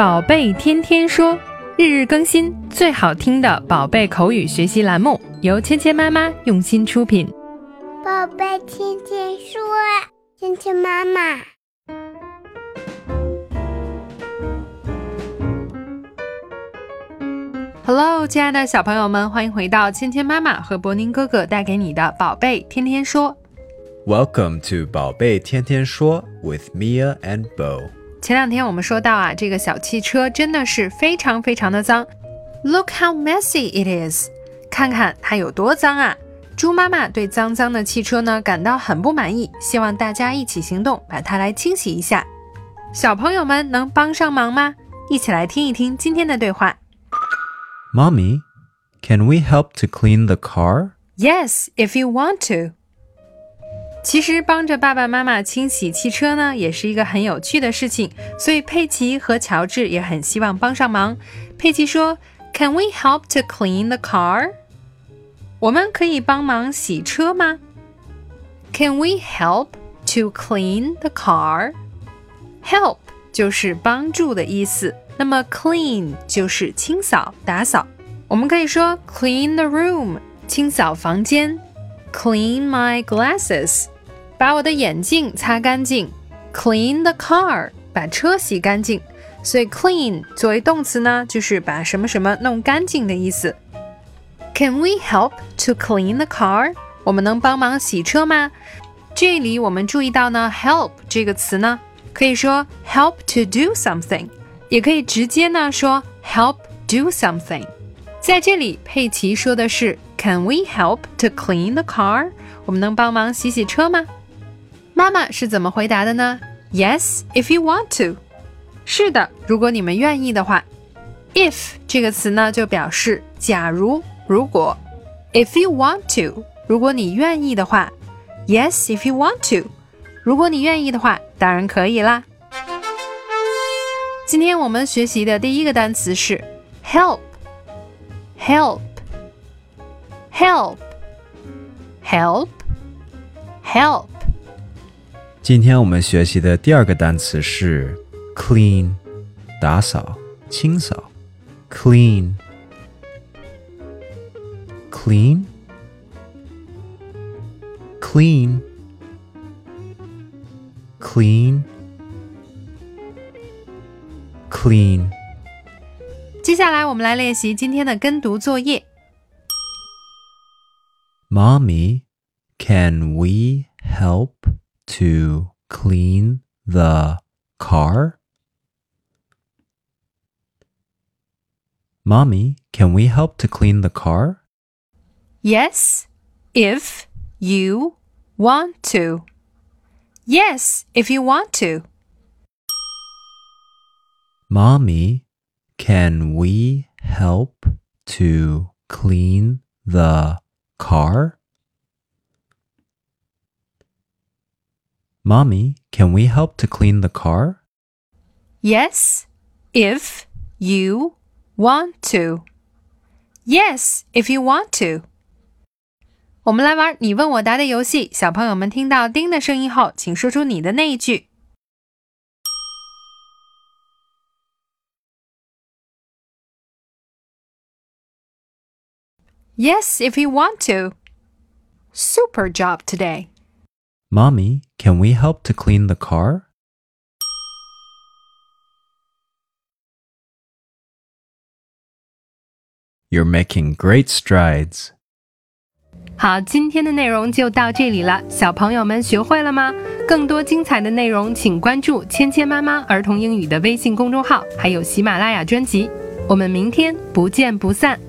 宝贝天天说，日日更新，最好听的宝贝口语学习栏目，由芊芊妈妈用心出品。宝贝天天说，芊芊妈妈。Hello，亲爱的小朋友们，欢迎回到芊芊妈妈和博宁哥哥带给你的宝贝天天说。Welcome to 宝贝天天说 with Mia and Bo。前两天我们说到啊，这个小汽车真的是非常非常的脏。Look how messy it is！看看它有多脏啊！猪妈妈对脏脏的汽车呢感到很不满意，希望大家一起行动，把它来清洗一下。小朋友们能帮上忙吗？一起来听一听今天的对话。Mommy, can we help to clean the car? Yes, if you want to. 其实帮着爸爸妈妈清洗汽车呢，也是一个很有趣的事情，所以佩奇和乔治也很希望帮上忙。佩奇说：“Can we help to clean the car？” 我们可以帮忙洗车吗？Can we help to clean the car？Help 就是帮助的意思。那么 clean 就是清扫、打扫，我们可以说 clean the room，清扫房间 ；clean my glasses，把我的眼镜擦干净；clean the car，把车洗干净。所以 clean 作为动词呢，就是把什么什么弄干净的意思。Can we help to clean the car？我们能帮忙洗车吗？这里我们注意到呢，help 这个词呢，可以说 help to do something。也可以直接呢说 help do something。在这里，佩奇说的是 Can we help to clean the car？我们能帮忙洗洗车吗？妈妈是怎么回答的呢？Yes, if you want to。是的，如果你们愿意的话。If 这个词呢，就表示假如、如果。If you want to，如果你愿意的话。Yes, if you want to，如果你愿意的话，当然可以啦。今天我们学习的第一个单词是 help。Help help，help，help，help，help。今天我们学习的第二个单词是 clean，打扫、清扫，clean，clean，clean。clean。接下来我们来练习今天的跟读作业。 Mommy, can we help to clean the car? Mommy, can we help to clean the car? Yes, if you want to. Yes, if you want to. Mommy, can we help to clean the car? Mommy, can we help to clean the car? Yes, if you want to. Yes, if you want to. 我们来玩你问我答的游戏。小朋友们听到“叮”的声音后，请说出你的那一句。 Yes, if you want to. Super job today. Mommy, can we help to clean the car? You're making great strides. 好，今天的内容就到这里了，小朋友们学会了吗？更多精彩的内容，请关注“芊芊妈妈儿童英语”的微信公众号，还有喜马拉雅专辑。我们明天不见不散。